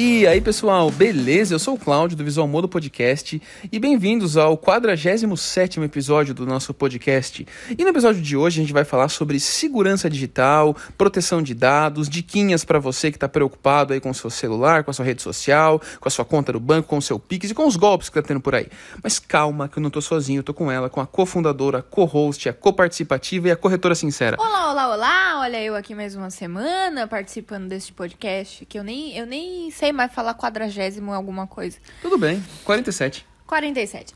E aí, pessoal, beleza? Eu sou o Cláudio do Visual Modo Podcast e bem-vindos ao 47º episódio do nosso podcast. E no episódio de hoje a gente vai falar sobre segurança digital, proteção de dados, diquinhas para você que está preocupado aí com o seu celular, com a sua rede social, com a sua conta do banco, com o seu Pix e com os golpes que tá tendo por aí. Mas calma que eu não tô sozinho, tô com ela, com a cofundadora, co-host, a coparticipativa e a corretora sincera. Olá, olá, olá! Olha eu aqui mais uma semana participando deste podcast que eu nem, eu nem sei mais falar quadragésimo alguma coisa. Tudo bem, 47. 47.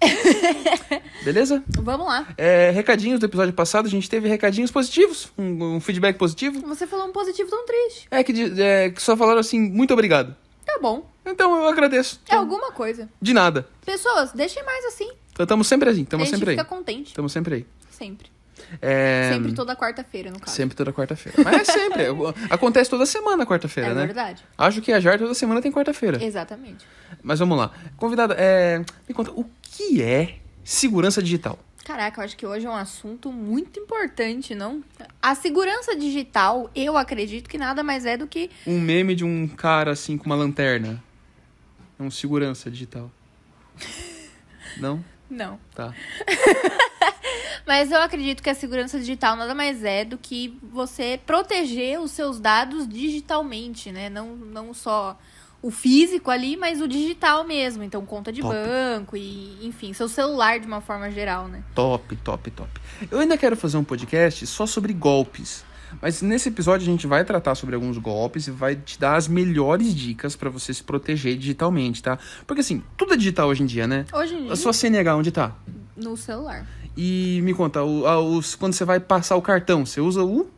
Beleza? Vamos lá. É, recadinhos do episódio passado, a gente teve recadinhos positivos, um, um feedback positivo. Você falou um positivo tão triste. É que, é que só falaram assim, muito obrigado. Tá bom. Então eu agradeço. É alguma coisa. De nada. Pessoas, deixem mais assim. Então estamos sempre assim, a estamos gente sempre aí. fica contente. Estamos sempre aí. Sempre. É, Sempre toda quarta-feira, no caso. Sempre toda quarta-feira. Mas é sempre. Acontece toda semana quarta-feira, é né? verdade. Acho que a JAR toda semana tem quarta-feira. Exatamente. Mas vamos lá. Convidada, é, me conta, o que é segurança digital? Caraca, eu acho que hoje é um assunto muito importante, não? A segurança digital, eu acredito que nada mais é do que Um meme de um cara assim com uma lanterna. É um segurança digital. Não? Não. Tá. Mas eu acredito que a segurança digital nada mais é do que você proteger os seus dados digitalmente, né? Não, não só o físico ali, mas o digital mesmo. Então, conta de Top. banco e, enfim, seu celular de uma forma geral, né? Top, top, top. Eu ainda quero fazer um podcast só sobre golpes. Mas nesse episódio a gente vai tratar sobre alguns golpes e vai te dar as melhores dicas pra você se proteger digitalmente, tá? Porque assim, tudo é digital hoje em dia, né? Hoje em dia, A sua CNH onde tá? No celular. E me conta, o- a- os- quando você vai passar o cartão, você usa o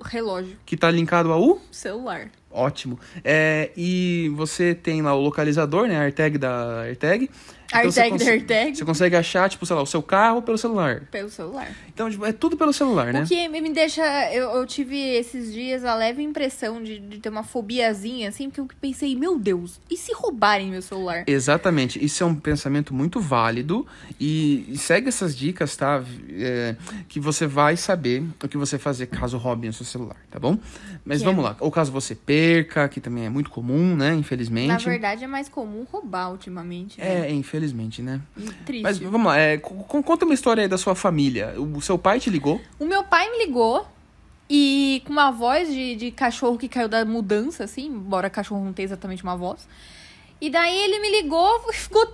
O relógio, que tá linkado ao celular. Ótimo. É, e você tem lá o localizador, né? A AirTag da AirTag. Então você AirTag da AirTag. Você consegue achar, tipo, sei lá, o seu carro pelo celular. Pelo celular. Então, tipo, é tudo pelo celular, né? O que me deixa. Eu, eu tive esses dias a leve impressão de, de ter uma fobiazinha, assim, porque eu pensei, meu Deus, e se roubarem meu celular? Exatamente. Isso é um pensamento muito válido. E, e segue essas dicas, tá? É, que você vai saber o que você fazer caso roubem o seu celular, tá bom? Mas Que vamos é- lá. Ou caso você perca, que também é muito comum, né? Infelizmente. Na verdade, é mais comum roubar ultimamente. Né? É, infelizmente, né? Triste. Mas vamos lá, é, co- co- conta uma história aí da sua família. O seu pai te ligou? O meu pai me ligou e com uma voz de, de cachorro que caiu da mudança, assim, embora cachorro não tenha exatamente uma voz. E daí ele me ligou e ficou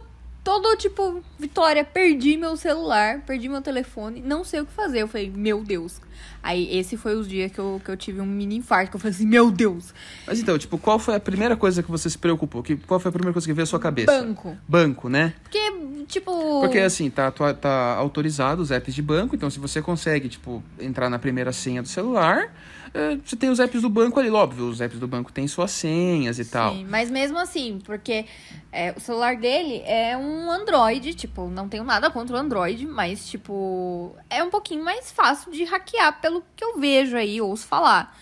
todo tipo, Vitória, perdi meu celular, perdi meu telefone, não sei o que fazer. Eu falei, meu Deus. Aí esse foi os dias que eu, que eu tive um mini infarto, que eu falei assim, meu Deus. Mas então, tipo, qual foi a primeira coisa que você se preocupou? Que, qual foi a primeira coisa que veio à sua cabeça? Banco. Banco, né? Porque, tipo. Porque assim, tá, tá, tá autorizado os apps de banco, então se você consegue, tipo, entrar na primeira senha do celular, você tem os apps do banco ali, óbvio, os apps do banco têm suas senhas e tal. Sim, mas mesmo assim, porque é, o celular dele é um Android, tipo, não tenho nada contra o Android, mas, tipo, é um pouquinho mais fácil de hackear pelo que eu vejo aí, ouço falar.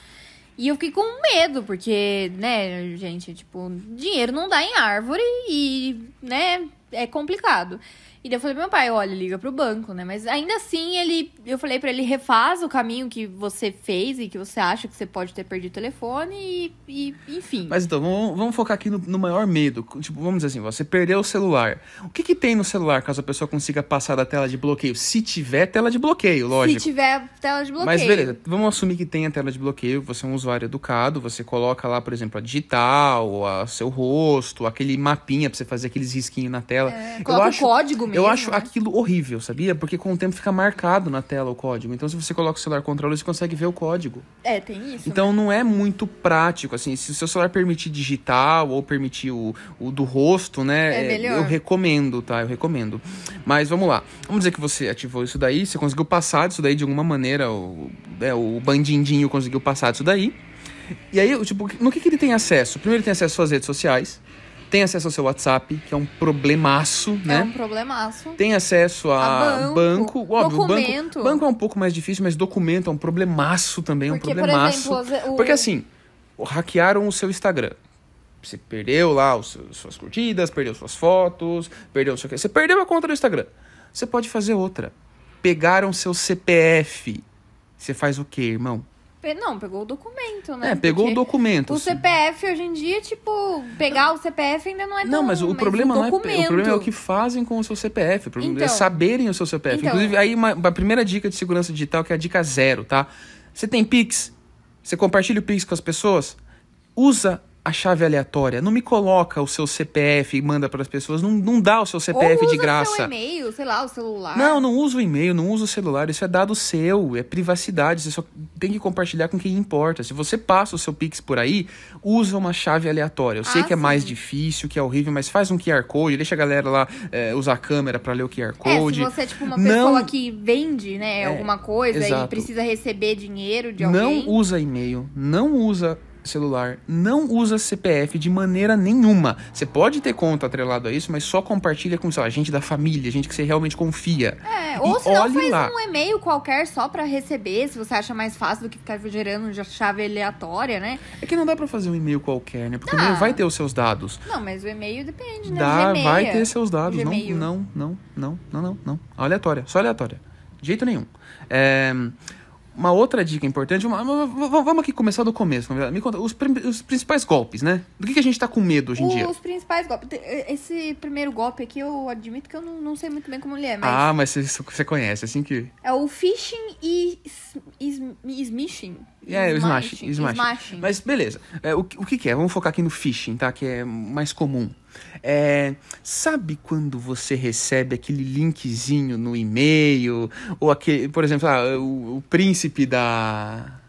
E eu fiquei com medo, porque, né, gente, tipo, dinheiro não dá em árvore e, né, é complicado. E daí eu falei pro meu pai, olha, liga pro banco, né? Mas ainda assim, ele, eu falei pra ele, refaz o caminho que você fez e que você acha que você pode ter perdido o telefone e, e enfim. Mas então, vamos, vamos focar aqui no, no maior medo. Tipo, vamos dizer assim, você perdeu o celular. O que que tem no celular caso a pessoa consiga passar da tela de bloqueio? Se tiver tela de bloqueio, lógico. Se tiver tela de bloqueio. Mas beleza, vamos assumir que tem a tela de bloqueio, você é um usuário educado, você coloca lá, por exemplo, a digital, a seu rosto, aquele mapinha pra você fazer aqueles risquinhos na tela. É, eu coloca acho, o código mesmo. Eu acho né? aquilo horrível, sabia? Porque com o tempo fica marcado na tela o código. Então, se você coloca o celular controle, você consegue ver o código. É, tem isso. Então, não é muito prático, assim. Se o seu celular permitir digital ou permitir o, o do rosto, né? É melhor. Eu recomendo, tá? Eu recomendo. Mas vamos lá. Vamos dizer que você ativou isso daí, você conseguiu passar disso daí de alguma maneira. O, é, o bandindinho conseguiu passar disso daí. E aí, tipo, no que, que ele tem acesso? Primeiro, ele tem acesso às redes sociais. Tem acesso ao seu WhatsApp, que é um problemaço, É né? um problemaço. Tem acesso a, A banco. banco, Óbvio, documento. banco, banco é um pouco mais difícil, mas documento é um problemaço também, é um Porque, por problemaço. exemplo, o- Porque assim, hackearam o seu Instagram. Você perdeu lá os seus- suas curtidas, perdeu suas fotos, perdeu o seu... Você perdeu a conta do Instagram. Você pode fazer outra. Pegaram seu CPF. Você faz o quê, irmão? Não, pegou o documento, né? É, pegou Porque o documento. O CPF hoje em dia, tipo, pegar o CPF ainda não é. Não, mas o problema não é. O problema é o que fazem com o seu CPF. O problema é Então. saberem o seu CPF. Então. Inclusive, aí uma, uma primeira dica de segurança digital, que é a dica zero, tá? Você tem Pix? Você compartilha o Pix com as pessoas? Usa a chave aleatória. Não me coloca o seu CPF e manda para as pessoas. Não, não dá o seu CPF Ou de usa graça. seu e-mail, sei lá, o celular. Não, não usa o e-mail, não usa o celular, isso é dado seu, é privacidade, você só tem que compartilhar com quem importa. Se você passa o seu Pix por aí, usa uma chave aleatória. Eu sei Ah, que é mais sim. difícil, que é horrível, mas faz um QR Code, deixa a galera lá é, usar a câmera pra ler o QR É, se Code. você é tipo uma Não- pessoa que vende, né, alguma coisa exato. e precisa receber dinheiro de não alguém. usa e-mail, não usa celular, não usa CPF de maneira nenhuma. Você pode ter conta atrelado a isso, mas só compartilha com sei lá, gente da família, gente que você realmente confia. É, ou se não faz lá. um e-mail qualquer só pra receber, se você acha mais fácil do que ficar gerando já chave aleatória, né? É que não dá pra fazer um e-mail qualquer, né? Porque o Dá. e-mail vai ter os seus dados. Não, mas o e-mail depende, né? Dá, Gmail. vai ter seus dados. Não, não, não, não, não, não, não. Aleatória, só aleatória. De jeito nenhum. É, uma outra dica importante, uma- uma- vamos aqui começar do começo, na verdade. Me conta, os, os principais golpes, né? Do que, que a gente tá com medo hoje em dia? Os principais golpes. Esse primeiro golpe aqui, eu admito que eu não, não sei muito bem como ele é, mas Ah, mas você, conhece, assim que... é o phishing e smishing. É, o smashing, smashing. Mas beleza. É, o, que- o que, que é? Vamos focar aqui no phishing, tá? Que é mais comum. É, sabe quando você recebe aquele linkzinho no e-mail? Ou aquele, por exemplo, ah, o, o príncipe da.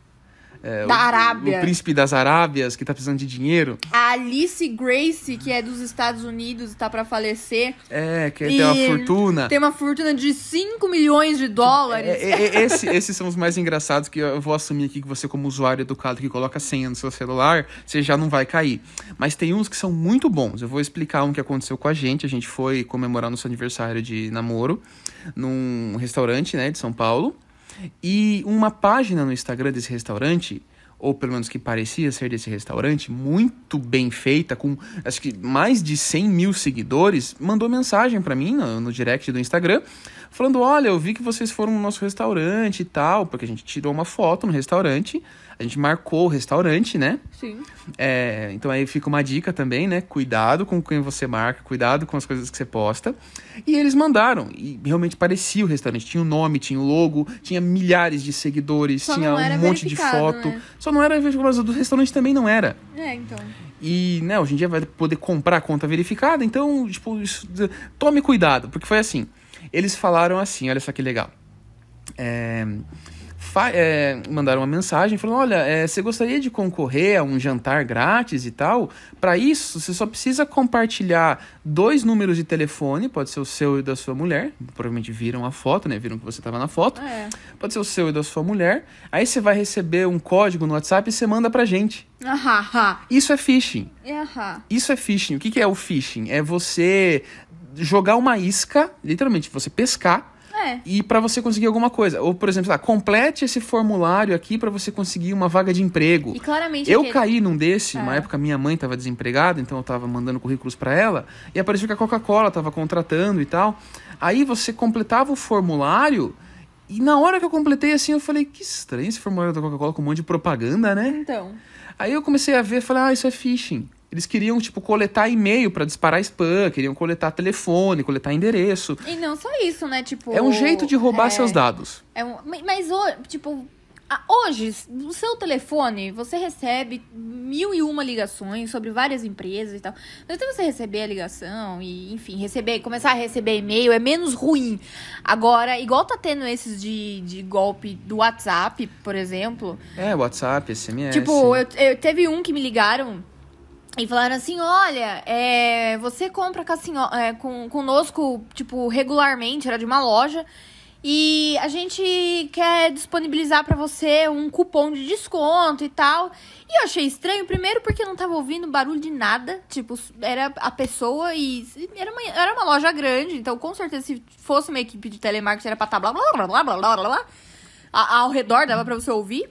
É, Da o- Arábia. O príncipe das Arábias que tá precisando de dinheiro. A Alice Grace, que é dos Estados Unidos e tá pra falecer, É, quer ter uma fortuna. tem uma fortuna de 5 milhões de dólares. É, é, é, esse- esses são os mais engraçados que eu vou assumir aqui que você, como usuário educado que coloca senha no seu celular, você já não vai cair. Mas tem uns que são muito bons. Eu vou explicar um que aconteceu com a gente. A gente foi comemorar nosso aniversário de namoro num restaurante, né, de São Paulo. E uma página no Instagram desse restaurante, ou pelo menos que parecia ser desse restaurante, muito bem feita, com acho que mais de 100 mil seguidores, mandou mensagem pra mim no, no direct do Instagram, falando: Olha, eu vi que vocês foram no nosso restaurante e tal, porque a gente tirou uma foto no restaurante, a gente marcou o restaurante, né? Sim. É, então aí fica uma dica também, né? Cuidado com quem você marca, cuidado com as coisas que você posta. E eles mandaram, e realmente parecia o restaurante. Tinha o nome, tinha o logo, tinha milhares de seguidores, Só tinha um monte de foto. né? Só não era mas o do restaurante também não era. É, então. E, né, hoje em dia vai poder comprar a conta verificada, então, tipo, isso- tome cuidado, porque foi assim. Eles falaram assim, olha só que legal. É, é, mandaram uma mensagem falando: Olha, é, você gostaria de concorrer a um jantar grátis e tal? Para isso, você só precisa compartilhar dois números de telefone, pode ser o seu e da sua mulher. Provavelmente viram a foto, né? Viram que você estava na foto. É. Pode ser o seu e da sua mulher. Aí você vai receber um código no WhatsApp e você manda pra gente. Isso é phishing. Isso é phishing. O que, que é o phishing? É você jogar uma isca, literalmente, você pescar É. e para você conseguir alguma coisa. Ou, por exemplo, lá, complete esse formulário aqui para você conseguir uma vaga de emprego. E claramente Eu aquele- caí num desse, É. uma época minha mãe estava desempregada, então eu tava mandando currículos para ela, e apareceu que a Coca-Cola tava contratando e tal. Aí você completava o formulário, e na hora que eu completei assim, eu falei, que estranho esse formulário da Coca-Cola com um monte de propaganda, né? Então. Aí eu comecei a ver, falei, ah, isso é phishing. Eles queriam, tipo, coletar e-mail para disparar spam, queriam coletar telefone, coletar endereço. E não só isso, né? Tipo. É um jeito de roubar é- seus dados. É um, ma- mas, tipo, hoje, no seu telefone, você recebe mil e uma ligações sobre várias empresas e tal. Mas até você receber a ligação e, enfim, receber, começar a receber e-mail é menos ruim. Agora, igual tá tendo esses de, de golpe do WhatsApp, por exemplo. É, WhatsApp, SMS. Tipo, eu, eu- teve um que me ligaram e falaram assim: olha, é, você compra com a senhora, é, com, conosco, tipo, regularmente, era de uma loja. E a gente quer disponibilizar para você um cupom de desconto e tal. E eu achei estranho, primeiro porque eu não tava ouvindo barulho de nada. Tipo, era a pessoa e. Era uma, era uma loja grande, então com certeza se fosse uma equipe de telemarketing era pra estar blá blá blá blá blá blá blá. blá ao redor dava pra você ouvir.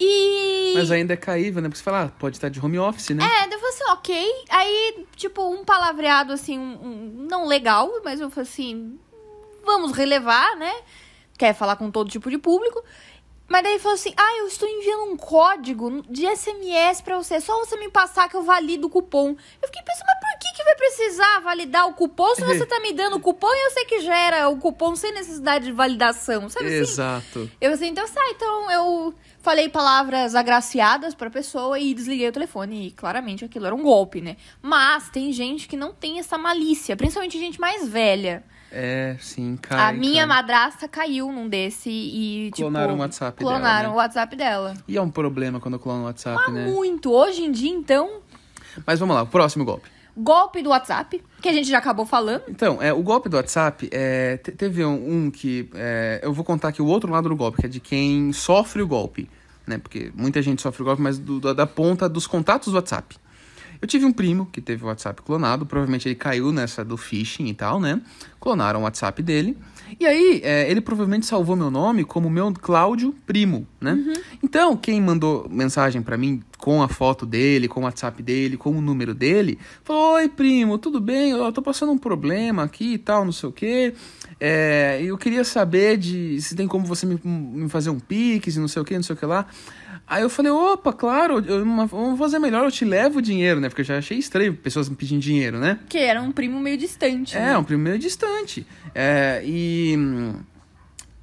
E. Mas ainda é caível, né? Porque você fala, ah, pode estar de home office, né? É, eu falei assim, ok. Aí, tipo, um palavreado, assim, um- um- não legal, mas eu falei assim, vamos relevar, né? Quer falar com todo tipo de público. Mas daí falou assim: ah, eu estou enviando um código de SMS pra você. Só você me passar que eu valido o cupom. Eu fiquei pensando, mas por que, que vai precisar validar o cupom se você tá me dando o cupom e eu sei que gera o cupom sem necessidade de validação? Sabe assim? Exato. Eu assim, então sai, então eu falei palavras agraciadas pra pessoa e desliguei o telefone. E claramente aquilo era um golpe, né? Mas tem gente que não tem essa malícia, principalmente gente mais velha. É, sim, cai. a minha cai. madrasta caiu num desse e, tipo. Clonaram o WhatsApp Clonaram dela, né? o WhatsApp dela. E é um problema quando clona o WhatsApp, Mas né? muito. Hoje em dia, então, Mas vamos lá, o próximo golpe. golpe do WhatsApp, que a gente já acabou falando. Então, é, o golpe do WhatsApp, é, te- teve um, um que. é, eu vou contar aqui o outro lado do golpe, que é de quem sofre o golpe. Né? Porque muita gente sofre o golpe, mas do- da- da ponta dos contatos do WhatsApp. Eu tive um primo que teve o WhatsApp clonado, provavelmente ele caiu nessa do phishing e tal, né? Clonaram o WhatsApp dele. E aí, é, ele provavelmente salvou meu nome como meu Cláudio Primo, né? Então, quem mandou mensagem pra mim com a foto dele, com o WhatsApp dele, com o número dele, falou: Oi, primo, tudo bem? Eu tô passando um problema aqui e tal, não sei o quê. É, eu queria saber de se tem como você me, me fazer um pix e não sei o que, não sei o que lá. Aí eu falei, opa, claro, eu, uma- vamos fazer melhor, eu te levo o dinheiro, né? Porque eu já achei estranho pessoas me pedindo dinheiro, né? Que era um primo meio distante. É, né? um primo meio distante. É, e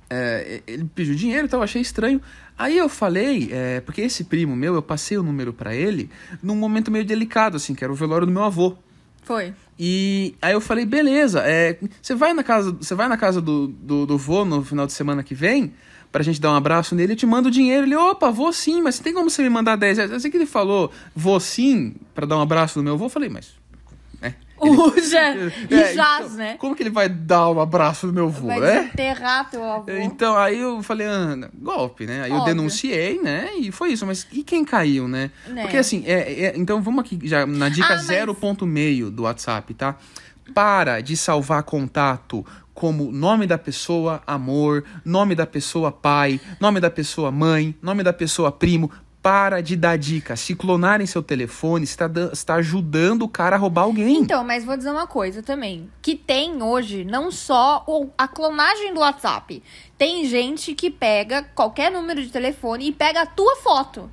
é, ele pediu dinheiro e tal, eu achei estranho. Aí eu falei, é, porque esse primo meu, eu passei o número pra ele num momento meio delicado, assim, que era o velório do meu avô. Foi. E aí eu falei, beleza, é, você vai na casa, você vai na casa do, do, do vô no final de semana que vem, pra gente dar um abraço nele, eu te mando o dinheiro. Ele, opa, vou sim, mas tem como você me mandar 10 reais? Assim que ele falou, vou sim, pra dar um abraço no meu avô, eu falei, mas... É, O já, é, jaz, então, né? Como que ele vai dar um abraço no meu avô, Vai né? desenterrar teu avô. Então, aí eu falei, Ana, golpe, né? Aí eu Óbvio. denunciei, né? E foi isso. Mas e quem caiu, né? Né. Porque assim, é, é- então vamos aqui já na dica Ah, mas- zero ponto meio do WhatsApp, tá? Para de salvar contato como nome da pessoa amor, nome da pessoa pai, nome da pessoa mãe, nome da pessoa primo. Para de dar dica. Se clonarem seu telefone, está está ajudando o cara a roubar alguém. Então, mas vou dizer uma coisa também. Que tem hoje não só o- a clonagem do WhatsApp. Tem gente que pega qualquer número de telefone e pega a tua foto.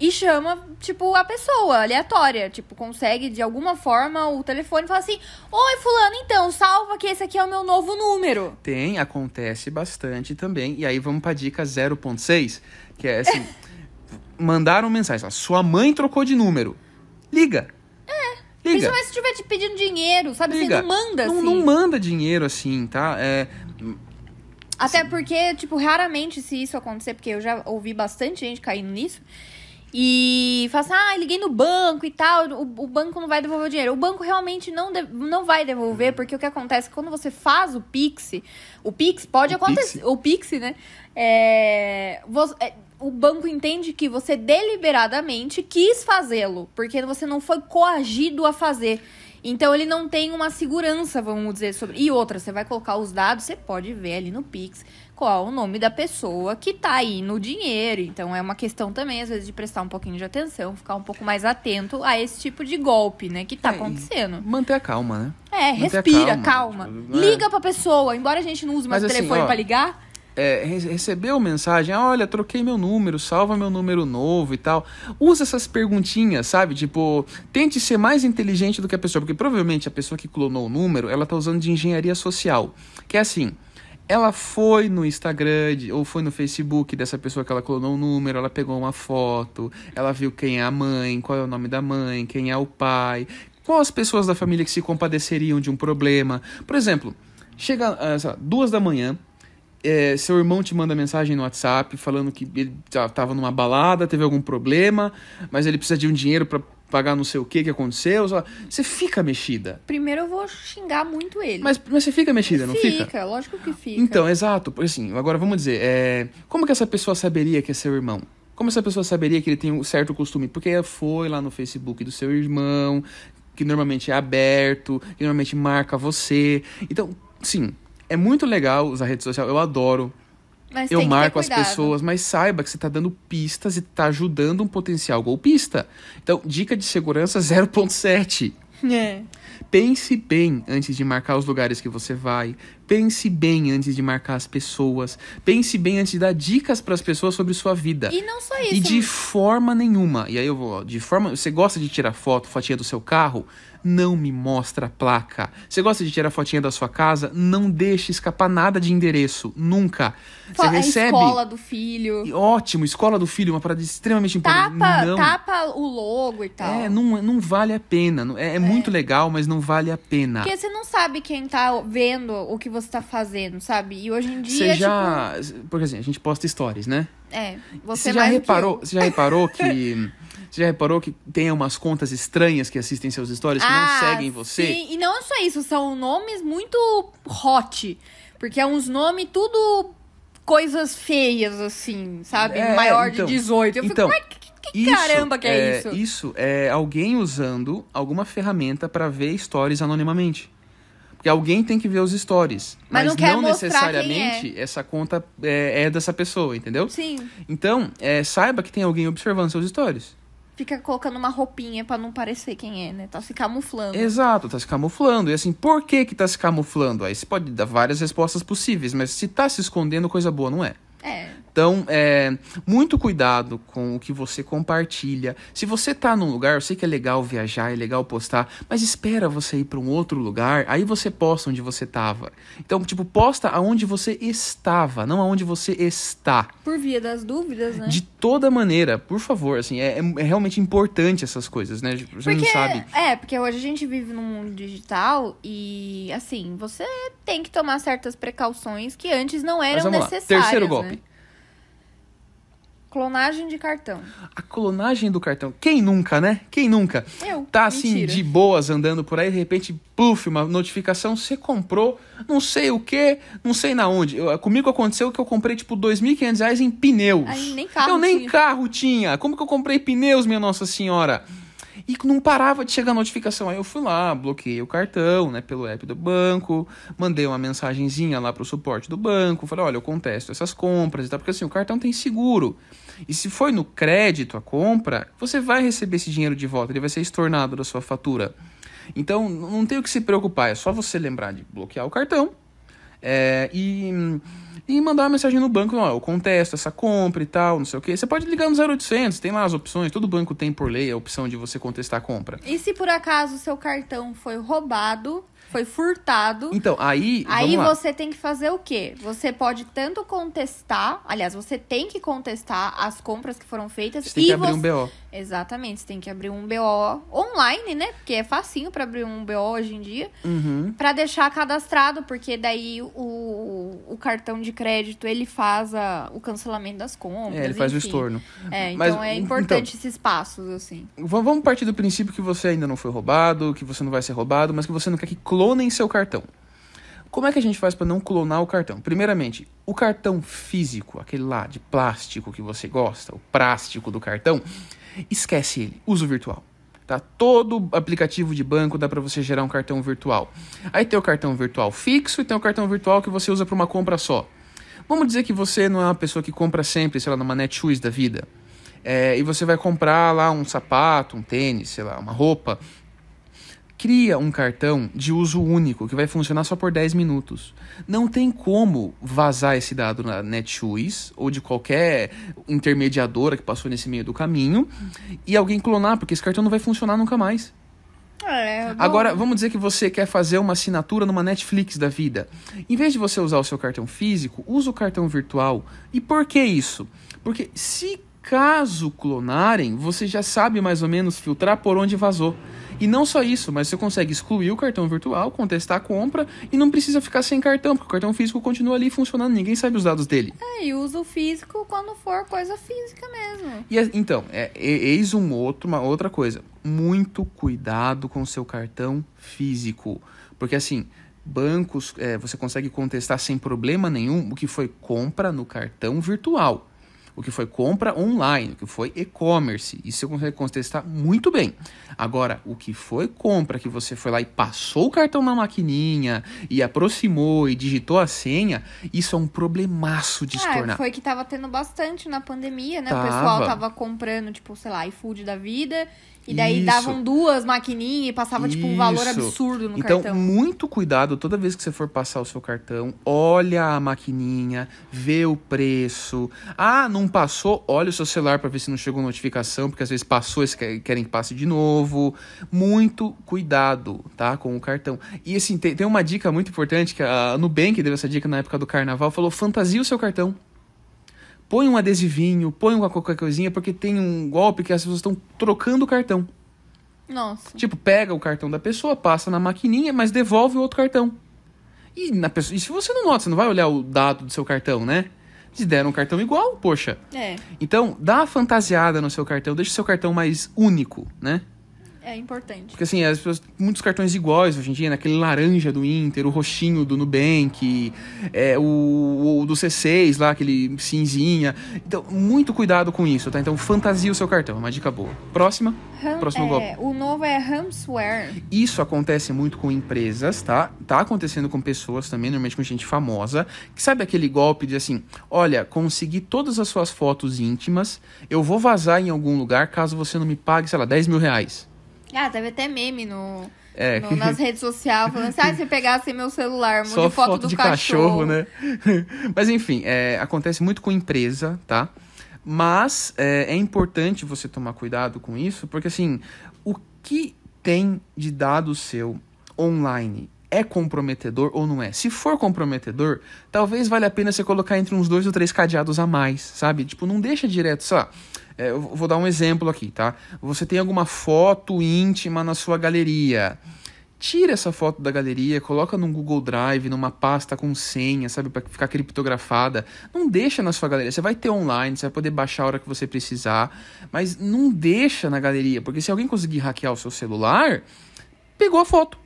E chama, tipo, a pessoa aleatória. Tipo, consegue de alguma forma o telefone e fala assim: Oi, Fulano, então, salva que esse aqui é o meu novo número. Tem, acontece bastante também. E aí vamos pra dica 0.6, que é assim: mandaram mensagem, ó, sua mãe trocou de número. Liga. É. Liga. Principalmente se estiver te pedindo dinheiro, sabe? Liga. Você não manda Não, assim. não manda dinheiro assim, tá? É, Até porque, tipo, raramente se isso acontecer, porque eu já ouvi bastante gente caindo nisso. E fala assim, ah, liguei no banco e tal, o, o banco não vai devolver o dinheiro. O banco realmente não, de- não vai devolver, porque o que acontece é que quando você faz o Pix, o Pix pode O acontecer, o Pix, né? É, vo- é, o banco entende que você deliberadamente quis fazê-lo, porque você não foi coagido a fazer. Então ele não tem uma segurança, vamos dizer, sobre. E outra, você vai colocar os dados, você pode ver ali no Pix qual o nome da pessoa que tá aí no dinheiro. Então é uma questão também, às vezes, de prestar um pouquinho de atenção, ficar um pouco mais atento a esse tipo de golpe, né, que tá É, acontecendo. manter a calma, né? É, manter respira, calma, calma. tipo, é. Liga pra pessoa, embora a gente não use mais Mas o assim, telefone ó, pra ligar. É, re- recebeu mensagem, ah, olha, troquei meu número, salva meu número novo e tal. Usa essas perguntinhas, sabe? Tipo, tente ser mais inteligente do que a pessoa, porque provavelmente a pessoa que clonou o número, ela tá usando de engenharia social. Que é assim, ela foi no Instagram ou foi no Facebook dessa pessoa que ela clonou o número, ela pegou uma foto, ela viu quem é a mãe, qual é o nome da mãe, quem é o pai, quais as pessoas da família que se compadeceriam de um problema. Por exemplo, chega ah, sei lá, duas da manhã, é, seu irmão te manda mensagem no WhatsApp falando que ele tá- tava numa balada, teve algum problema, mas ele precisa de um dinheiro pra pagar não sei o que que aconteceu. só- Você fica mexida. Primeiro eu vou xingar muito ele. Mas, mas você fica mexida, não fica? fica, lógico que fica. Então, exato. Assim, agora vamos dizer, é, como que essa pessoa saberia que é seu irmão? Como essa pessoa saberia que ele tem um certo costume? Porque foi lá no Facebook do seu irmão, que normalmente é aberto, que normalmente marca você. Então, sim, é muito legal usar rede social, eu adoro. Mas eu marco as pessoas, mas saiba que você está dando pistas e está ajudando um potencial golpista. Então, dica de segurança 0.7. É. pense bem antes de marcar os lugares que você vai. Pense bem antes de marcar as pessoas. Pense bem antes de dar dicas para as pessoas sobre sua vida. E não só isso. E de forma nenhuma. E aí eu vou, de forma, você gosta de tirar foto, fotinha do seu carro? Não me mostra a placa. Você gosta de tirar fotinha da sua casa? Não deixe escapar nada de endereço, nunca. Você a recebe escola do filho. Ótimo, escola do filho, uma parada extremamente importante. Tapa, não. tapa o logo e tal. É, não, não vale a pena. Não- É, é muito legal, mas não vale a pena. Porque você não sabe quem tá vendo o que você tá fazendo, sabe? E hoje em dia, Você já. Porque assim, a gente posta stories, né? tipo, é, você, Você já reparou, você já reparou que. Você já reparou que tem umas contas estranhas que assistem seus stories que Ah, não seguem você? Sim, e não é só isso, são nomes muito hot. Porque é uns nomes tudo coisas feias, assim, sabe? É, Maior então, de 18. Eu então, fico, mas que, que caramba que é, isso? Isso é alguém usando alguma ferramenta pra ver stories anonimamente. Porque alguém tem que ver os stories. Mas Mas, não quer mostrar necessariamente essa conta é, é dessa pessoa, entendeu? Sim, Então, é, saiba que tem alguém observando seus stories. fica colocando uma roupinha pra não parecer quem é, né? Tá se camuflando. Exato, tá se camuflando. E assim, por que que tá se camuflando? Aí você pode dar várias respostas possíveis, mas se tá se escondendo, coisa boa não é. É. Então, é, muito cuidado com o que você compartilha. Se você tá num lugar, eu sei que é legal viajar, é legal postar, mas espera você ir para um outro lugar, aí você posta onde você tava. Então, tipo, posta aonde você estava, não aonde você está. Por via das dúvidas, né? De toda maneira, por favor, assim, é, é realmente importante essas coisas, né? Você não sabe. É, porque hoje a gente vive num mundo digital e, assim, você tem que tomar certas precauções que antes não Mas eram vamos lá, necessárias. terceiro né? golpe. Clonagem de cartão. A clonagem do cartão. Quem nunca, né? Quem nunca? Eu. Tá assim, Mentira. de boas, andando por aí, de repente, puf, uma notificação, você comprou, não sei o que, não sei na onde. Eu- comigo aconteceu que eu comprei, tipo, 2.500 reais em pneus. Aí nem carro eu nem tinha. carro tinha. Como que eu comprei pneus, minha Nossa Senhora? E não parava de chegar notificação. Aí eu fui lá, bloqueei o cartão, né, pelo app do banco, mandei uma mensagenzinha lá pro suporte do banco, falei, olha, eu contesto essas compras e tal, porque assim, o cartão tem seguro. E se foi no crédito a compra, você vai receber esse dinheiro de volta, ele vai ser estornado da sua fatura. Então, não tem o que se preocupar, é só você lembrar de bloquear o cartão é, e, e mandar uma mensagem no banco, ó, eu contesto essa compra e tal, não sei o que. Você pode ligar no 0800, tem lá as opções, todo banco tem por lei a opção de você contestar a compra. E se por acaso o seu cartão foi roubado, foi furtado, Então, aí, aí você tem que fazer o quê? Você pode tanto contestar, aliás, você tem que contestar as compras que foram feitas Você tem e que abrir você... um BO. Exatamente, você tem que abrir um BO online, né? Porque é facinho pra abrir um BO hoje em dia. Uhum. Pra deixar cadastrado, porque daí o, o cartão de crédito, ele faz a, o cancelamento das compras, É, ele faz o enfim. estorno. É, Mas, então é então- importante esses passos, assim. Vamos partir do princípio que você ainda não foi roubado, que você não vai ser roubado, mas que você não quer que clonem seu cartão. Como é que a gente faz para não clonar o cartão? Primeiramente, o cartão físico, aquele lá de plástico que você gosta, o plástico do cartão, esquece ele, usa o virtual. Tá? Todo aplicativo de banco dá para você gerar um cartão virtual. Aí tem o cartão virtual fixo e tem o cartão virtual que você usa para uma compra só. Vamos dizer que você não é uma pessoa que compra sempre, sei lá, numa Netshoes da vida. É, e você vai comprar lá um sapato, um tênis, sei lá, uma roupa. Cria um cartão de uso único que vai funcionar só por 10 minutos. Não tem como vazar esse dado na Netshoes ou de qualquer intermediadora que passou nesse meio do caminho e alguém clonar, porque esse cartão não vai funcionar nunca mais. É. Agora, vamos dizer que você quer fazer uma assinatura numa Netflix da vida. Em vez de você usar o seu cartão físico, usa o cartão virtual. E por que isso? Porque se caso clonarem, você já sabe mais ou menos filtrar por onde vazou. E não só isso, mas você consegue excluir o cartão virtual, contestar a compra e não precisa ficar sem cartão, porque o cartão físico continua ali funcionando, ninguém sabe os dados dele. É, e usa o físico quando for coisa física mesmo. E é- então, é, e- eis um outro, uma outra coisa. Muito cuidado com o seu cartão físico. Porque assim, bancos, é, você consegue contestar sem problema nenhum o que foi compra no cartão virtual. O que foi compra online, o que foi e-commerce. Isso você consegue contestar muito bem. Agora, o que foi compra, que você foi lá e passou o cartão na maquininha e aproximou e digitou a senha, isso é um problemaço de se Ah, tornar. foi que tava tendo bastante na pandemia, né? Tava. O pessoal tava comprando, tipo, sei lá, iFood da vida. E daí Isso. davam duas maquininhas e passava, tipo, um valor Isso. absurdo no então, cartão. muito cuidado toda vez que você for passar o seu cartão. Olha a maquininha, vê o preço. Ah, não passou? Olha o seu celular para ver se não chegou notificação, porque às vezes passou e quer- querem que passe de novo. Muito cuidado, tá? Com o cartão. E assim, tem, tem uma dica muito importante que a Nubank deu essa dica na época do carnaval: falou, fantasia o seu cartão. Põe um adesivinho, põe uma qualquer coisinha, porque tem um golpe que as pessoas estão trocando o cartão. Nossa. Tipo, pega o cartão da pessoa, passa na maquininha, mas devolve o outro cartão. E, na pessoa, e se você não nota, você não vai olhar o dado do seu cartão, né? Se deram um cartão igual, poxa. É, Então, dá uma fantasiada no seu cartão, deixa o seu cartão mais único, né? É importante. Porque assim, as pessoas, muitos cartões iguais hoje em dia, naquele laranja do Inter, o roxinho do Nubank, é, o, o do C6 lá, aquele cinzinha. Então, muito cuidado com isso, tá? Então, fantasia o seu cartão, é uma dica boa. Próxima. Ram- Próximo é, golpe. O novo é Ramsware. Isso acontece muito com empresas, tá? Tá acontecendo com pessoas também, normalmente com gente famosa, que sabe aquele golpe de assim, olha, consegui todas as suas fotos íntimas, eu vou vazar em algum lugar caso você não me pague, sei lá, 10 mil reais. Ah, teve até meme no, É, no- nas redes sociais falando assim, ah, se pegasse meu celular, monte só foto, foto do de cachorro. cachorro, né? Mas enfim, é, acontece muito com empresa, tá? Mas é, é importante você tomar cuidado com isso, porque assim, o que tem de dado seu online é comprometedor ou não é? Se for comprometedor, talvez valha a pena você colocar entre uns dois ou três cadeados a mais, sabe? Tipo, não deixa direto, lá. É, eu vou dar um exemplo aqui, tá? Você tem alguma foto íntima na sua galeria. Tira essa foto da galeria, coloca num Google Drive, numa pasta com senha, sabe, Pra ficar criptografada. Não deixa na sua galeria. Você vai ter online, você vai poder baixar a hora que você precisar, mas não deixa na galeria, porque se alguém conseguir hackear o seu celular, pegou a foto.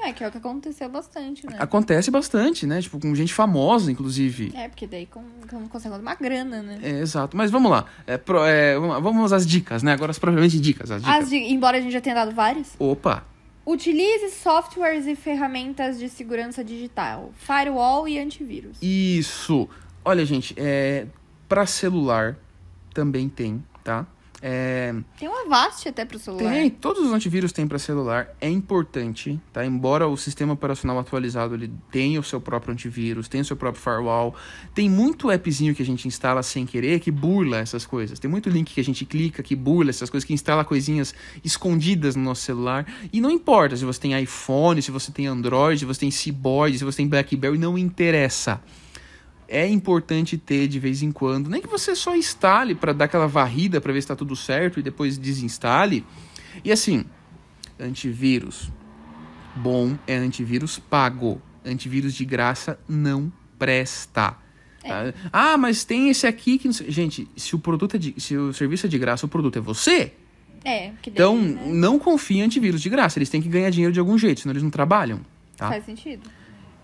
É, que é o que aconteceu bastante, né? Acontece bastante, né? Tipo, com gente famosa, inclusive. É, porque daí com, com, consegue uma grana, né? É, exato. Mas vamos lá. É, pro- é, vamos às dicas, né? Agora, as propriamente dicas. As dicas. As de- embora a gente já tenha dado várias. Opa! Utilize softwares e ferramentas de segurança digital, firewall e antivírus. Isso. Olha, gente, é para celular também tem, tá? É, Tem uma Avast até pro celular. tem, todos os antivírus têm para celular. É importante, tá? Embora o sistema operacional atualizado ele tenha o seu próprio antivírus, tenha o seu próprio firewall, tem muito appzinho que a gente instala sem querer que burla essas coisas. Tem muito link que a gente clica que burla essas coisas, que instala coisinhas escondidas no nosso celular. E não importa se você tem iPhone, se você tem Android, se você tem Seaboard, se você tem BlackBerry, não interessa é importante ter de vez em quando. Nem que você só instale para dar aquela varrida para ver se está tudo certo e depois desinstale. E assim, antivírus bom é antivírus pago. Antivírus de graça não presta. É. Ah, mas tem esse aqui que. Gente, se o produto é de, se o serviço é de graça, o produto é você. É, Então, né, não confie em antivírus de graça. Eles têm que ganhar dinheiro de algum jeito, senão eles não trabalham. Tá? faz sentido.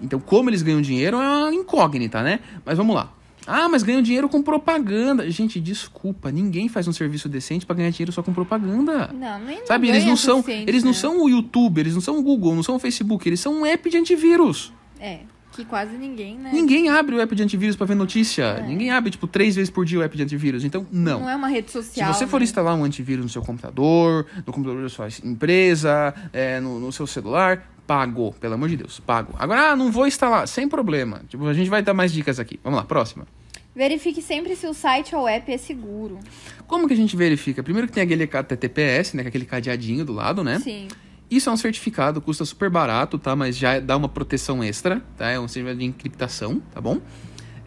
Então, como eles ganham dinheiro é uma incógnita, né? Mas vamos lá. Ah, mas ganham dinheiro com propaganda. Gente, desculpa, ninguém faz um serviço decente pra ganhar dinheiro só com propaganda. Não, nem não Sabe, eles ganha não são, eles não são o YouTube, eles não são o Google, não são o Facebook, eles são um app de antivírus. É, que quase ninguém, né? Ninguém abre o app de antivírus pra ver notícia. Ninguém abre tipo três vezes por dia o app de antivírus. Então, não. Não é uma rede Se social. você for né? instalar um antivírus no seu computador, no computador da sua empresa, é, no, no seu celular, pago, pelo amor de Deus, pago. Agora, ah, não vou instalar, sem problema. Tipo, a gente vai dar mais dicas aqui. Vamos lá, próxima. Verifique sempre se o site ou app é seguro. Como que a gente verifica? Primeiro que tem aquele HTTPS, né, com aquele cadeadinho do lado, né? Sim. Isso é um certificado, custa super barato, tá? Mas já dá uma proteção extra, tá? É um certificado de encriptação, tá bom?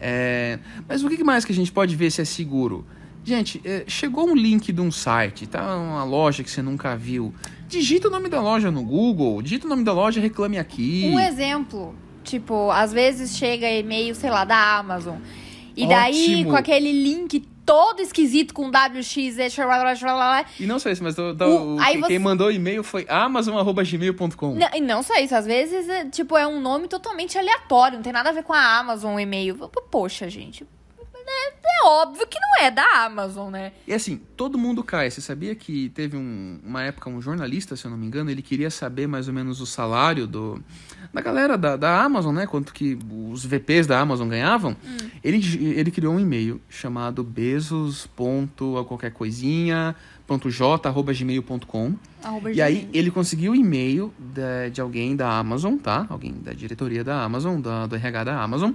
É, Mas o que mais que a gente pode ver se é seguro? Gente, é, chegou um link de um site, tá? Uma loja que você nunca viu. Digita o nome da loja no Google, digita o nome da loja, reclame aqui. Um exemplo, tipo, às vezes chega e-mail, sei lá, da Amazon. E daí, Ótimo. com aquele link todo esquisito com WX, E não só isso, mas do- do- O- quem, você- mandou e-mail foi amazon.gmail.com. Não, e não só isso, às vezes, é, tipo, é um nome totalmente aleatório, não tem nada a ver com a Amazon, o e-mail. Poxa, gente. É óbvio que não é da Amazon, né? E assim, todo mundo cai. Você sabia que teve um- uma época um jornalista, se eu não me engano, ele queria saber mais ou menos o salário do, da galera da, da Amazon, né? Quanto que os VPs da Amazon ganhavam. Ele, ele criou um e-mail chamado bezos. qualquer coisinha. ponto j, arroba gmail.com. Arroba E aí ele conseguiu o e-mail da- de alguém da Amazon, tá? Alguém da diretoria da Amazon, da, do RH da Amazon.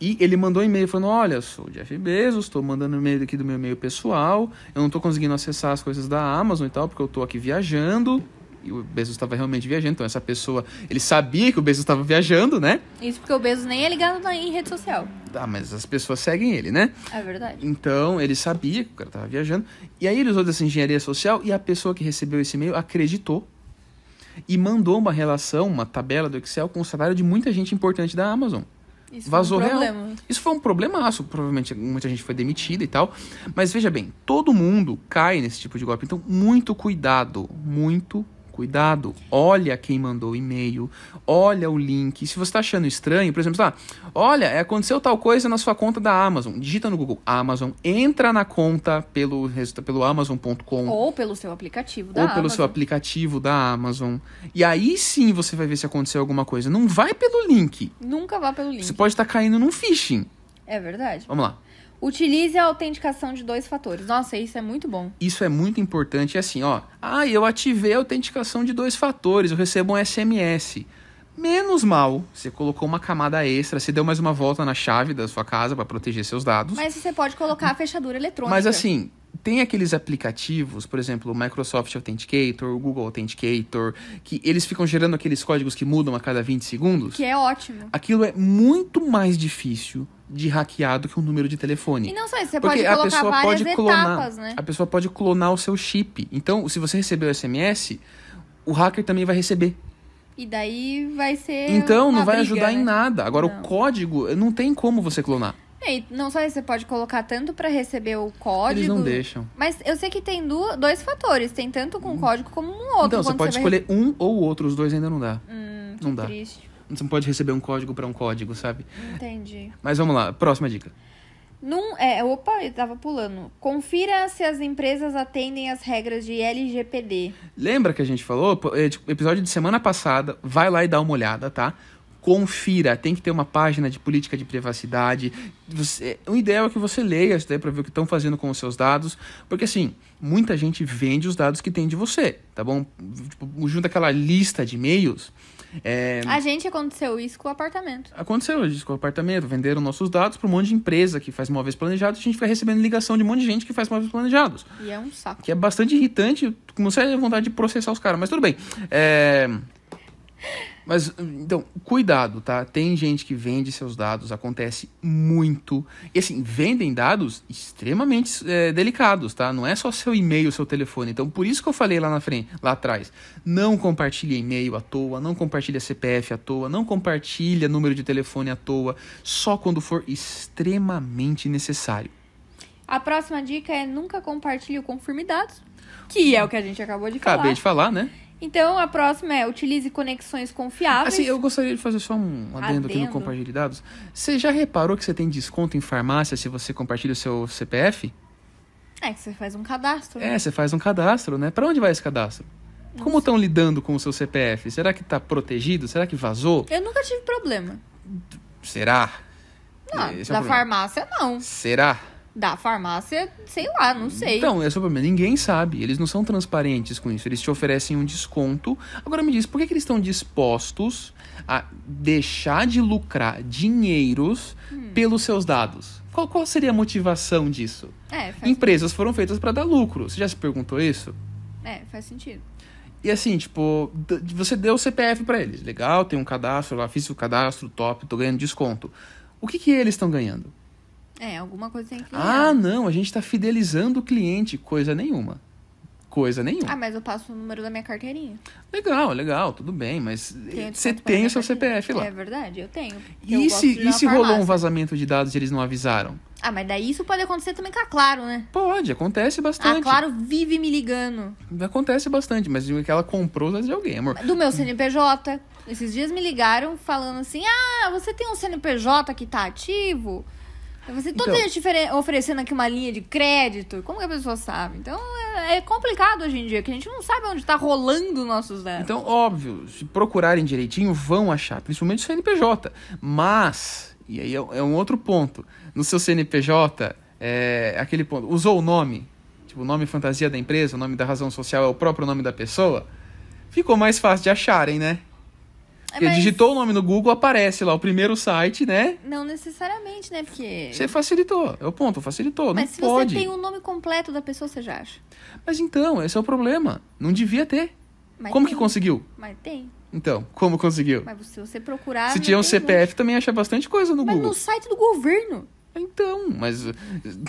E ele mandou um e-mail falando: Olha, sou o Jeff Bezos, estou mandando e-mail aqui do meu e-mail pessoal. Eu não estou conseguindo acessar as coisas da Amazon e tal, porque eu estou aqui viajando. E o Bezos estava realmente viajando, então essa pessoa, ele sabia que o Bezos estava viajando, né? Isso porque o Bezos nem é ligado na, em rede social. Ah, mas as pessoas seguem ele, né? É verdade. Então, ele sabia que o cara estava viajando. E aí ele usou dessa engenharia social e a pessoa que recebeu esse e-mail acreditou e mandou uma relação, uma tabela do Excel com o salário de muita gente importante da Amazon. Isso Vazou foi um real. problema. Isso foi um problemaço, provavelmente muita gente foi demitida e tal. Mas veja bem, todo mundo cai nesse tipo de golpe. Então, muito cuidado, muito cuidado. Olha quem mandou o e-mail, olha o link. Se você está achando estranho, por exemplo, ah, olha, é, aconteceu tal coisa na sua conta da Amazon. Digita no Google Amazon, entra na conta pelo, pelo Amazon.com Ou pelo seu aplicativo da ou pelo Amazon. seu aplicativo da Amazon. E aí sim você vai ver se aconteceu alguma coisa. Não vai pelo link. Nunca vá pelo link. Você pode estar caindo num phishing. É verdade. Vamos lá. Utilize a autenticação de dois fatores. Nossa, isso é muito bom. Isso é muito importante. É assim, ó. Ah, eu ativei a autenticação de dois fatores. Eu recebo um SMS. Menos mal, você colocou uma camada extra, você deu mais uma volta na chave da sua casa para proteger seus dados. Mas você pode colocar a fechadura eletrônica. Mas assim, tem aqueles aplicativos, por exemplo, o Microsoft Authenticator, o Google Authenticator, que eles ficam gerando aqueles códigos que mudam a cada 20 segundos. Que é ótimo. Aquilo é muito mais difícil de hackear do que um número de telefone. E não só isso, você Porque pode a colocar pessoa várias pode clonar. etapas, né? A pessoa pode clonar o seu chip. Então, se você recebeu o SMS, o hacker também vai receber. E daí vai ser. Então, não vai briga, ajudar em né? nada. Agora, Não. o código, não tem como você clonar. E não só isso, você pode colocar tanto pra receber o código. Eles não deixam. Mas eu sei que tem du- dois fatores. Tem tanto com código como um outro. então, você pode vai- escolher um ou outro. Os dois ainda não dá. Hum, não dá. triste. Você não pode receber um código para um código, sabe? Entendi. Mas vamos lá, próxima dica. Num, é, opa, eu tava pulando. Confira se as empresas atendem as regras de LGPD. Lembra que a gente falou? É, tipo, episódio de semana passada, vai lá e dá uma olhada, tá? Confira, tem que ter uma página de política de privacidade. Você- o ideal é que você leia isso daí pra ver o que estão fazendo com os seus dados. Porque assim, muita gente vende os dados que tem de você, tá bom? Tipo, junta aquela lista de e-mails. É, A gente aconteceu isso com o apartamento. Aconteceu isso com o apartamento, venderam nossos dados para um monte de empresa que faz móveis planejados, a gente fica recebendo ligação de um monte de gente que faz móveis planejados. E é um saco. Que é bastante irritante, comecei a vontade de processar os caras, mas tudo bem. É... Mas, então, cuidado, tá? Tem gente que vende seus dados, acontece muito. E assim, vendem dados extremamente é, delicados, tá? Não é só seu e-mail, seu telefone. Então, por isso que eu falei lá na frente, lá atrás. Não compartilhe e-mail à toa, não compartilhe CPF à toa, não compartilhe número de telefone à toa, só quando for extremamente necessário. A próxima dica é nunca compartilhe o confirme dados. Que é o que a gente acabou de falar. Acabei de falar, né? Então, a próxima é utilize conexões confiáveis. Assim, eu gostaria de fazer só um adendo, aqui no Adendo. compartilhar de dados. Você já reparou que você tem desconto em farmácia se você compartilha o seu CPF? É que você faz um cadastro. né? É, você faz um cadastro, né? Pra onde vai esse cadastro? Como estão lidando com o seu CPF? Será que tá protegido? Será que vazou? Eu nunca tive problema. Será? Não, é da problema. farmácia, não. Será? Da farmácia, sei lá, não sei. Então, é o problema. Ninguém sabe. Eles não são transparentes com isso. Eles te oferecem um desconto. Agora me diz, por que, que eles estão dispostos a deixar de lucrar dinheiros Hum. pelos seus dados? Qual, qual seria a motivação disso? É, faz, Empresas foram feitas para dar lucro. Você já se perguntou isso? é, faz sentido. E assim, tipo, você deu o CPF para eles. Legal, tem um cadastro lá, fiz o cadastro, top, tô ganhando desconto. O que, que eles estão ganhando? É, alguma coisa tem que Ah, ganhar. não, a gente tá fidelizando o cliente. Coisa nenhuma. Coisa nenhuma. Ah, mas eu passo o número da minha carteirinha. Legal, legal, tudo bem, mas você tem o seu. CPF lá. É verdade, eu tenho. eu E gosto se, e se rolou um vazamento de dados e eles não avisaram? Ah, mas daí isso pode acontecer também com a Claro, né? Pode, acontece A bastante. Claro vive me ligando. Acontece bastante, mas que ela comprou dados de alguém, amor. Do meu CNPJ. Esses dias me ligaram falando assim: Ah, você tem um CNPJ que tá ativo? Você todo Então- te ofere- oferecendo aqui uma linha de crédito. Como que a pessoa sabe? Então é, é complicado hoje em dia, que a gente não sabe onde tá rolando nossos dados. Então, óbvio, se procurarem direitinho, vão achar, principalmente o CNPJ. Mas, e aí é é um outro ponto, no seu CNPJ, é aquele ponto, usou o nome, tipo, o nome fantasia da empresa, o nome da razão social é o próprio nome da pessoa, ficou mais fácil de acharem, né? É, Porque mas digitou o nome no Google, aparece lá o primeiro site, né? Não necessariamente, né? Porque. Você facilitou, é o ponto, facilitou, Mas não se pode. você tem o nome completo da pessoa, você já acha. Mas então, esse é o problema, não devia ter. Mas Como tem. que conseguiu? Mas tem. Então, como conseguiu? Mas se você procurar. Se tiver um CPF, também acha bastante coisa no muito. Mas Google. no site do governo. Então, mas.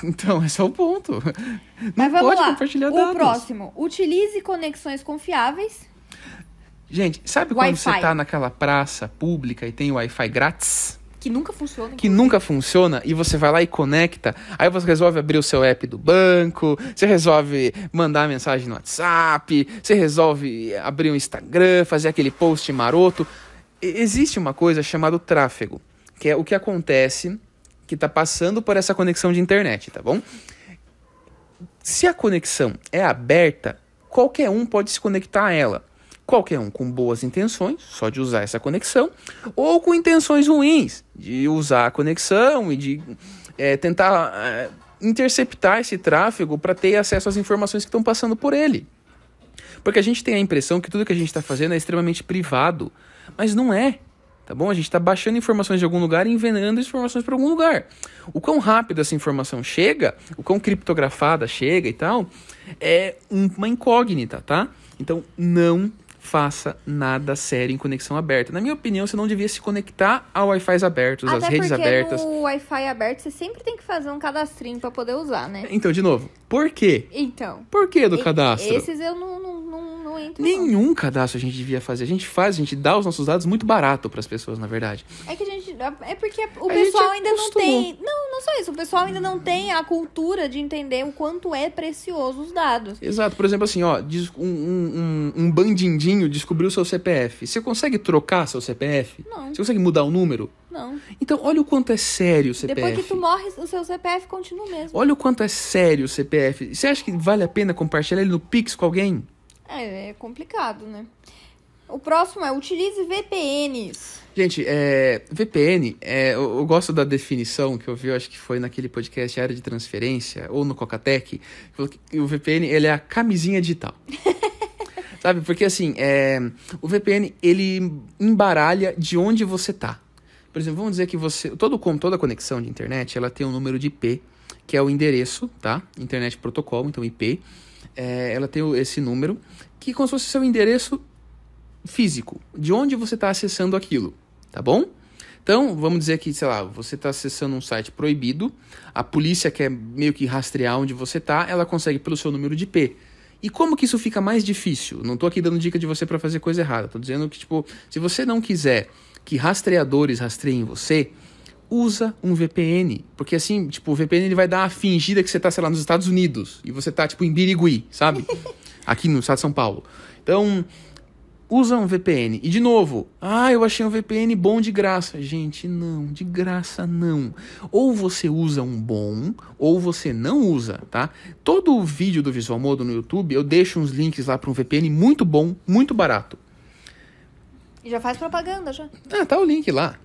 Então, esse é o ponto. Não Mas vamos pode lá. compartilhar o dados. próximo. Utilize conexões confiáveis. Gente, sabe quando você tá naquela praça pública e tem Wi-Fi grátis? Que nunca funciona. Que nunca funciona e você vai lá e conecta, aí você resolve abrir o seu app do banco, você resolve mandar mensagem no WhatsApp, você resolve abrir um Instagram, fazer aquele post maroto. Existe uma coisa chamada tráfego, que é o que acontece que está passando por essa conexão de internet, tá bom? Se a conexão é aberta, qualquer um pode se conectar a ela. Qualquer um com boas intenções, só de usar essa conexão, ou com intenções ruins, de usar a conexão e de eh, tentar eh, interceptar esse tráfego para ter acesso às informações que estão passando por ele. Porque a gente tem a impressão que tudo que a gente está fazendo é extremamente privado, mas não é. Tá bom? A gente está baixando informações de algum lugar e envenenando informações para algum lugar. O quão rápido essa informação chega, o quão criptografada chega e tal, é um- uma incógnita, tá? Então não faça nada sério em conexão aberta. Na minha opinião, você não devia se conectar a Wi-Fi abertos, às Até redes porque abertas. no Wi-Fi aberto você sempre tem que fazer um cadastrinho pra poder usar, né? Então, de novo, por quê? Então. Por que do e- cadastro? Esses eu não, não, não, não entro. não. Nenhum cadastro a gente devia fazer. A gente faz, a gente dá os nossos dados muito barato para as pessoas, na verdade. É que a gente. É porque o A pessoal ainda não tem. Não, não só isso. O pessoal ainda não tem a cultura de entender o quanto é precioso os dados. Exato. Por exemplo, assim, ó, um, um, um, bandindinho descobriu seu CPF. Você consegue trocar seu CPF? Não. Você consegue mudar o número? Não. Então, olha o quanto é sério o CPF. Depois que tu morre, o seu CPF continua mesmo. Olha o quanto é sério o CPF. Você acha que vale a pena compartilhar ele no Pix com alguém? É, é complicado, né? O próximo é utilize VPNs. Gente, é, VPN, é, eu, eu gosto da definição que eu vi, eu acho que foi naquele podcast Área de Transferência, ou no Cocatec, que o VPN ele é a camisinha digital. Sabe? Porque assim, é, o VPN ele embaralha de onde você tá. Por exemplo, vamos dizer que você. Todo, toda conexão de internet, ela tem um número de IP, que é o endereço, tá? Internet protocolo, então IP. É, ela tem esse número, que é como se fosse seu endereço físico, de onde você está acessando aquilo, tá bom? Então, vamos dizer que, sei lá, você está acessando um site proibido, a polícia quer meio que rastrear onde você está, ela consegue pelo seu número de IP. E como que isso fica mais difícil? Não tô aqui dando dica de você para fazer coisa errada, tô dizendo que, tipo, se você não quiser que rastreadores rastreiem você, usa um VPN. Porque assim, tipo, o VPN ele vai dar uma fingida que você tá, sei lá, nos Estados Unidos e você tá, tipo, em Birigui, sabe? Aqui no estado de São Paulo. Então, usa um VPN. E de novo, ah, eu achei um VPN bom de graça. Gente, não, de graça não. Ou você usa um bom, ou você não usa, tá? Todo o vídeo do Visual Modo no YouTube, eu deixo uns links lá para um VPN muito bom, muito barato. E já faz propaganda já. Ah, tá o link lá.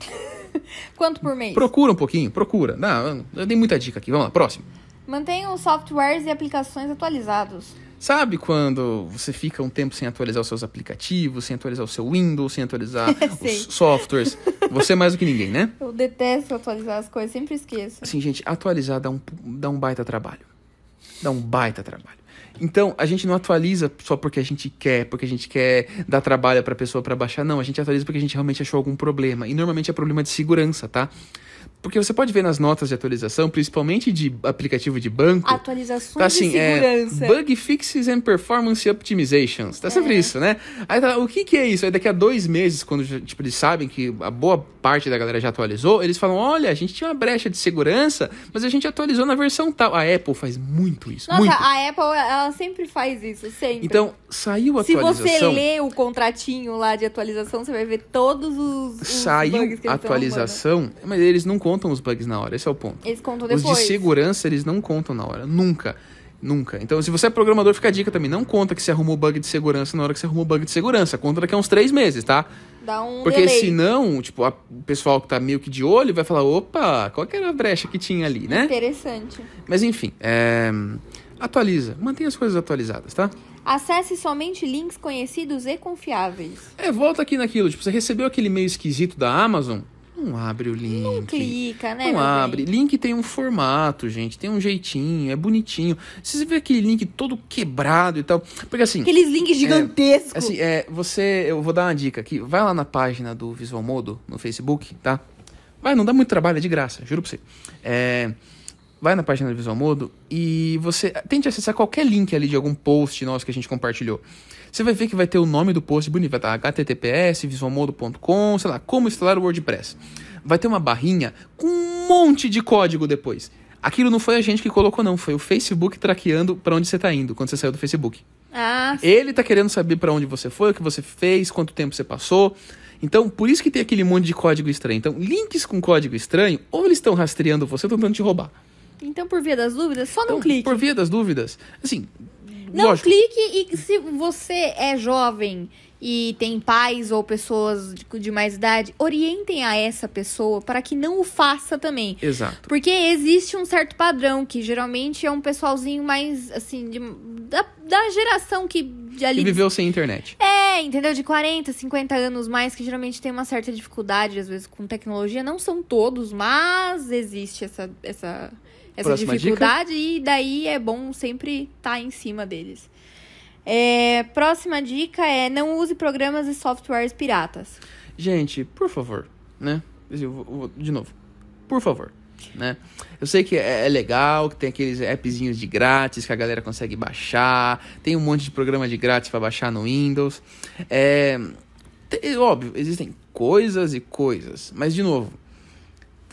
Quanto por mês? Procura um pouquinho, procura. Não, eu dei muita dica aqui. Vamos lá, próximo. Mantenha os softwares e aplicações atualizados. Sabe quando você fica um tempo sem atualizar os seus aplicativos, sem atualizar o seu Windows, sem atualizar os softwares? Você mais do que ninguém, né? Eu detesto atualizar as coisas, sempre esqueço. Assim, gente, atualizar dá um, dá um baita trabalho. Dá um baita trabalho. Então, a gente não atualiza só porque a gente quer, porque a gente quer dar trabalho pra pessoa pra baixar. Não, a gente atualiza porque a gente realmente achou algum problema. E normalmente é problema de segurança, tá? Porque você pode ver nas notas de atualização, principalmente de aplicativo de banco, Atualizações Tá assim, de é segurança. bug fixes and performance optimizations. Tá sempre É. isso, né? Aí tá, o que que é isso? Aí daqui a dois meses, quando tipo, eles sabem que a boa parte da galera já atualizou, eles falam, olha, a gente tinha uma brecha de segurança, mas a gente atualizou na versão tal. A Apple faz muito isso, Nossa, muito. a Apple, ela sempre faz isso, sempre. Então, saiu a Se você atualização, lê o contratinho lá de atualização, você vai ver todos os, os saiu bugs que eles arrumando. atualização, mas eles não contam contam os bugs na hora, esse é o ponto. Eles contam Os depois. de segurança, eles não contam na hora. Nunca. Nunca. Então, se você é programador, fica a dica também. Não conta que você arrumou bug de segurança na hora que você arrumou bug de segurança. Conta daqui a uns três meses, tá? Dá um Porque delay. senão, tipo, o pessoal que tá meio que de olho vai falar, opa, qual que era a brecha que tinha ali, né? Interessante. Mas enfim, é... atualiza. Mantenha as coisas atualizadas, tá? Acesse somente links conhecidos e confiáveis. É, volta aqui naquilo. Tipo, você recebeu aquele e-mail esquisito da Amazon? Não abre o link. Não clica, né? Não abre. bem? Link tem um formato, gente. Tem um jeitinho, é bonitinho. Se você vê aquele link todo quebrado e tal. Porque assim. Aqueles links gigantescos. Assim, é, você. Eu vou dar uma dica aqui. Vai lá na página do Visual Modo no Facebook, tá? Vai, não dá muito trabalho, é de graça, juro pra você. É, vai na página do Visual Modo e você tente acessar qualquer link ali de algum post nosso que a gente compartilhou. Você vai ver que vai ter o nome do post bonito, vai estar https, visualmodo.com, sei lá, como instalar o WordPress. Vai ter uma barrinha com um monte de código depois. Aquilo não foi a gente que colocou, não. Foi o Facebook traqueando pra onde você tá indo quando você saiu do Facebook. Ah, Ele tá querendo saber pra onde você foi, o que você fez, quanto tempo você passou. Então, por isso que tem aquele monte de código estranho. Então, links com código estranho, ou eles estão rastreando você ou estão tentando te roubar. então por via das dúvidas, só Então, não clique. por via das dúvidas, assim, Não lógico, clique e se você é jovem e tem pais ou pessoas de, de mais idade, orientem a essa pessoa para que não o faça também. exato. Porque existe um certo padrão, que geralmente é um pessoalzinho mais, assim, de- da, da geração que de ali. E viveu sem internet. É, entendeu? De 40, 50 anos mais, que geralmente tem uma certa dificuldade, às vezes, com tecnologia. Não são todos, mas existe essa, essa, essa Próxima dificuldade e daí é bom sempre estar em cima deles. É, próxima dica é não use programas e softwares piratas. Gente, por favor, né? Eu vou- vou- de novo, por favor, né? Eu sei que é, é legal, que tem aqueles appzinhos de grátis que a galera consegue baixar, tem um monte de programa de grátis para baixar no Windows. É, te- óbvio, existem coisas e coisas, mas de novo,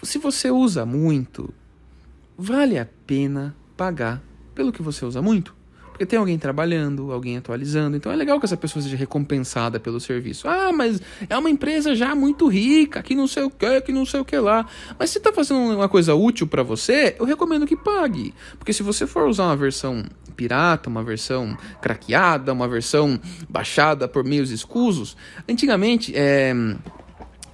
se você usa muito, vale a pena pagar pelo que você usa muito. Porque tem alguém trabalhando, alguém atualizando. Então é legal que essa pessoa seja recompensada pelo serviço. Ah, mas é uma empresa já muito rica, que não sei o que, que não sei o que lá. Mas se tá fazendo uma coisa útil para você, eu recomendo que pague. Porque se você for usar uma versão pirata, uma versão craqueada, uma versão baixada por meios escusos, antigamente é,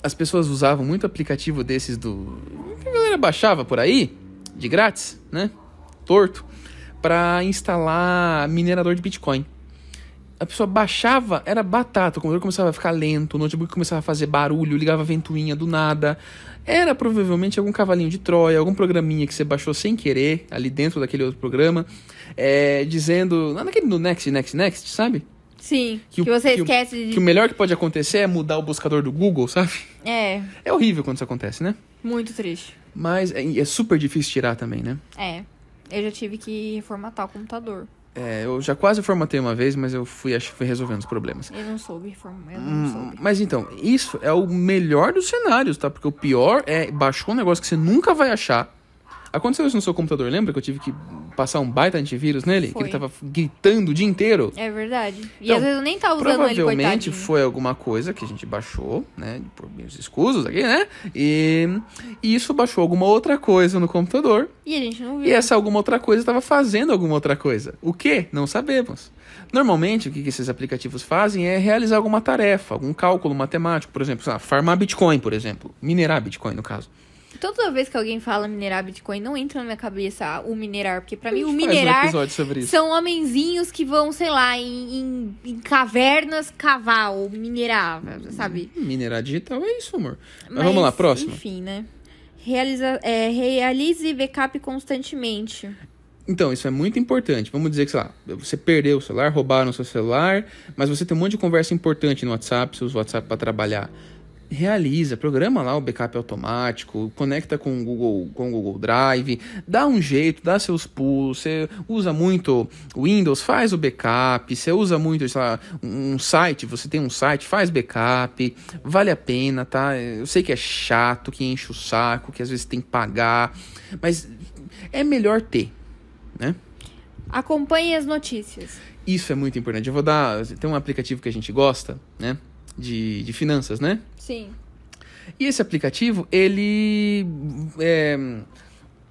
as pessoas usavam muito aplicativo desses do. que a galera baixava por aí, de grátis, né? Torto, para instalar minerador de Bitcoin. A pessoa baixava, era batata, o computador começava a ficar lento, o notebook começava a fazer barulho, ligava a ventoinha do nada. Era provavelmente algum cavalinho de Troia, algum programinha que você baixou sem querer, ali dentro daquele outro programa, é, dizendo. Naquele no Next, Next, Next, sabe? Sim, Que que, o- você que o- esquece de... Que o melhor que pode acontecer é mudar o buscador do Google, sabe? É, É horrível quando isso acontece, né? muito triste. Mas é, é super difícil tirar também, né? É, eu já tive que reformatar o computador. É, eu já quase formatei uma vez, mas eu fui, acho que fui resolvendo os problemas. Eu não soube reformar, eu não Hum, soube. mas então, isso é o melhor dos cenários, tá? Porque o pior é baixou um negócio que você nunca vai achar. Aconteceu isso no seu computador, lembra que eu tive que passar um baita antivírus nele? Que Foi. ele tava gritando o dia inteiro? É verdade. E Então, às vezes eu nem tava usando ele, Provavelmente foi alguma coisa que a gente baixou, né? Por meios escusos aqui, né? E, e isso baixou alguma outra coisa no computador. E a gente não viu. E essa alguma outra coisa estava fazendo alguma outra coisa. O que? Não sabemos. Normalmente, o que que esses aplicativos fazem é realizar alguma tarefa, algum cálculo matemático, por exemplo, sei lá, farmar Bitcoin, por exemplo. Minerar Bitcoin, no caso. Toda vez que alguém fala minerar Bitcoin, não entra na minha cabeça o minerar. Porque pra A mim, o um minerar isso. são homenzinhos que vão, sei lá, em, em- em cavernas cavar ou minerar, sabe? Minerar digital é isso, amor. Mas, vamos lá, próximo. Enfim, né? Realiza, é, realize backup constantemente. Então, isso é muito importante. Vamos dizer que, sei lá, você perdeu o celular, roubaram o seu celular, mas você tem um monte de conversa importante no WhatsApp, você usa o WhatsApp para trabalhar. Realiza, programa lá o backup automático, conecta com o Google, com o Google Drive, dá um jeito, dá seus pulos. Você usa muito Windows, faz o backup. Você usa muito, lá, um site, você tem um site, faz backup. Vale a pena, tá? Eu sei que é chato, que enche o saco, que às vezes tem que pagar, mas é melhor ter, né? Acompanhe as notícias. Isso é muito importante. Eu vou dar. Tem um aplicativo que a gente gosta, né? De, de finanças, né? Sim. E esse aplicativo, ele é,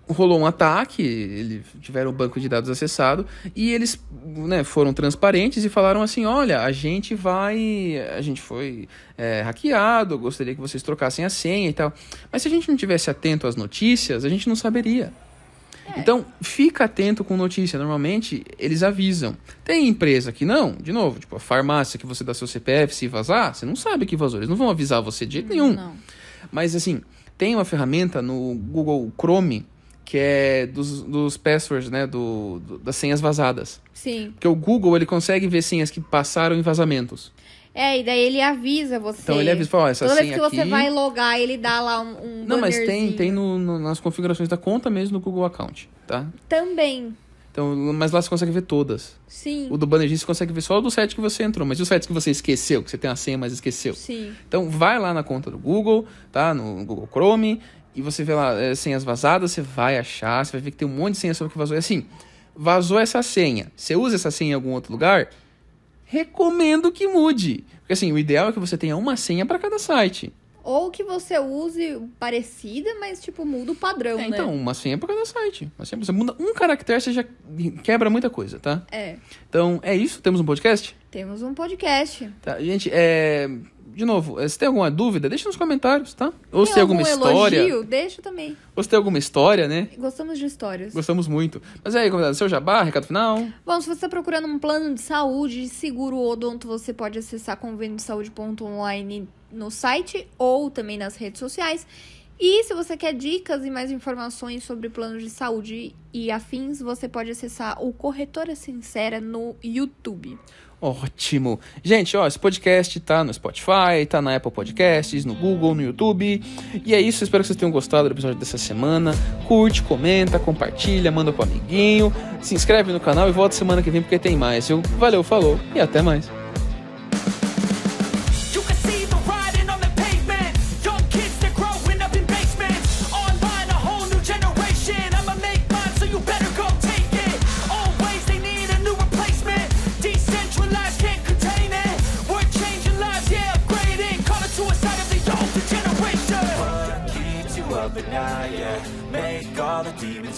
rolou um ataque, eles tiveram o banco de dados acessado e eles né, foram transparentes e falaram assim, olha, a gente vai, a gente foi é, hackeado, gostaria que vocês trocassem a senha e tal. Mas se a gente não tivesse atento às notícias, a gente não saberia. É. Então, fica atento com notícia. Normalmente, eles avisam. Tem empresa que não, de novo, tipo a farmácia que você dá seu CPF, se vazar, você não sabe que vazou. Eles não vão avisar você de jeito nenhum. Não. Mas, assim, tem uma ferramenta no Google Chrome que é dos, dos passwords, né, do, do, das senhas vazadas. Sim. Porque o Google, ele consegue ver senhas que passaram em vazamentos. É, e daí ele avisa você. Então ele avisa, fala, essa Toda vez que aqui... você vai logar, ele dá lá um, um Não, mas tem, tem no, no, nas configurações da conta mesmo no Google Account, tá? Também. Então, mas lá você consegue ver todas. Sim. O do bannerzinho você consegue ver só do site que você entrou, mas e os sites que você esqueceu, que você tem a senha, mas esqueceu? Sim. Então vai lá na conta do Google, tá? No Google Chrome, e você vê lá é, senhas vazadas, você vai achar, você vai ver que tem um monte de senha sobre que vazou. E assim, vazou essa senha. Você usa essa senha em algum outro lugar? Recomendo que mude. Porque assim, o ideal é que você tenha uma senha para cada site. Ou que você use parecida, mas tipo, muda o padrão, é, né? Então, uma senha para cada site. Uma senha, você muda um caractere, você já quebra muita coisa, tá? É. Então, é isso? Temos um podcast? Temos um podcast. Tá, gente, é de novo, eh, se tem alguma dúvida, deixa nos comentários, tá? Ou tem se tem alguma algum história. Elogio, deixa também. Ou se tem alguma história, né? Gostamos de histórias. Gostamos muito. Mas aí, convidado, seu jabá, recado final? Bom, se você está procurando um plano de saúde, seguro odonto, você pode acessar convênio de saúde.online no site ou também nas redes sociais. E se você quer dicas e mais informações sobre planos de saúde e afins, você pode acessar o Corretora Sincera no YouTube. Ótimo. Gente, ó, esse podcast tá no Spotify, tá na Apple Podcasts, no Google, no YouTube. E é isso, espero que vocês tenham gostado do episódio dessa semana. Curte, comenta, compartilha, manda pro amiguinho, se inscreve no canal e volta semana que vem porque tem mais. Eu, valeu, falou e até mais.